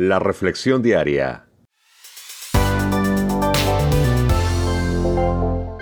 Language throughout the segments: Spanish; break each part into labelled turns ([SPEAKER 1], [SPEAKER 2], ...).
[SPEAKER 1] La Reflexión Diaria.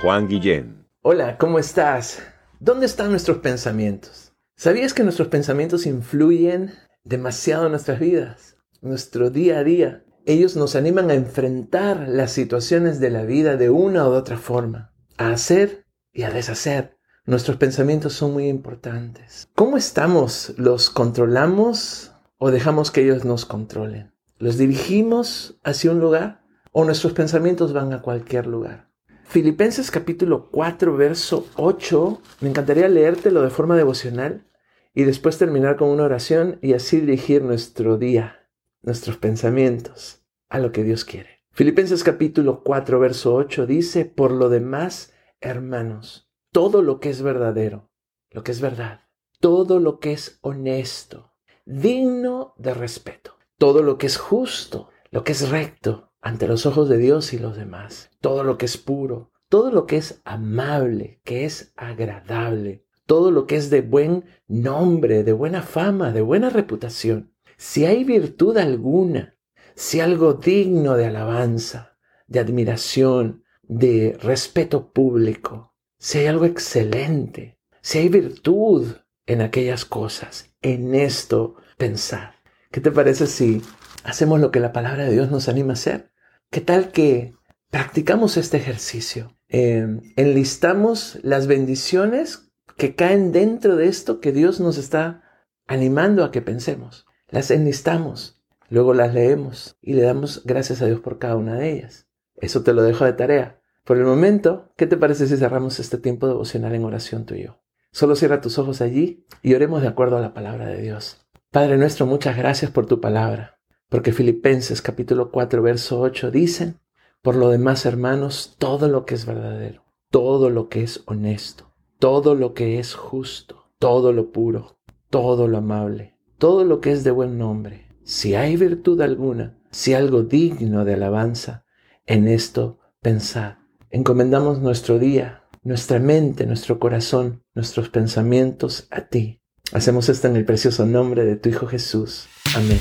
[SPEAKER 1] Juan Guillén.
[SPEAKER 2] Hola, ¿cómo estás? ¿Dónde están nuestros pensamientos? ¿Sabías que nuestros pensamientos influyen demasiado en nuestras vidas? Nuestro día a día. Ellos nos animan a enfrentar las situaciones de la vida de una u otra forma, a hacer y a deshacer. Nuestros pensamientos son muy importantes. ¿Cómo estamos? ¿Los controlamos o dejamos que ellos nos controlen? ¿Los dirigimos hacia un lugar o nuestros pensamientos van a cualquier lugar? Filipenses capítulo 4, verso 8, me encantaría leértelo de forma devocional y después terminar con una oración y así dirigir nuestro día, nuestros pensamientos a lo que Dios quiere. Filipenses capítulo 4, verso 8 dice, por lo demás, hermanos, todo lo que es verdadero, lo que es verdad, todo lo que es honesto, digno de respeto, todo lo que es justo, lo que es recto ante los ojos de Dios y los demás, todo lo que es puro, todo lo que es amable, que es agradable, todo lo que es de buen nombre, de buena fama, de buena reputación. Si hay virtud alguna, si algo digno de alabanza, de admiración, de respeto público, si hay algo excelente, si hay virtud en aquellas cosas, en esto pensar. ¿Qué te parece si hacemos lo que la palabra de Dios nos anima a hacer? ¿Qué tal que practicamos este ejercicio? Em, enlistamos las bendiciones que caen dentro de esto que Dios nos está animando a que pensemos. Las enlistamos, luego las leemos y le damos gracias a Dios por cada una de ellas. Eso te lo dejo de tarea. Por el momento, ¿qué te parece si cerramos este tiempo devocional en oración tú y yo? Solo cierra tus ojos allí y oremos de acuerdo a la palabra de Dios. Padre nuestro, muchas gracias por tu palabra, porque Filipenses capítulo 4, verso 8 dicen, por lo demás, hermanos, todo lo que es verdadero, todo lo que es honesto, todo lo que es justo, todo lo puro, todo lo amable, todo lo que es de buen nombre, si hay virtud alguna, si algo digno de alabanza, en esto pensad. Encomendamos nuestro día, nuestra mente, nuestro corazón, nuestros pensamientos a ti. Hacemos esto en el precioso nombre de tu Hijo Jesús. Amén.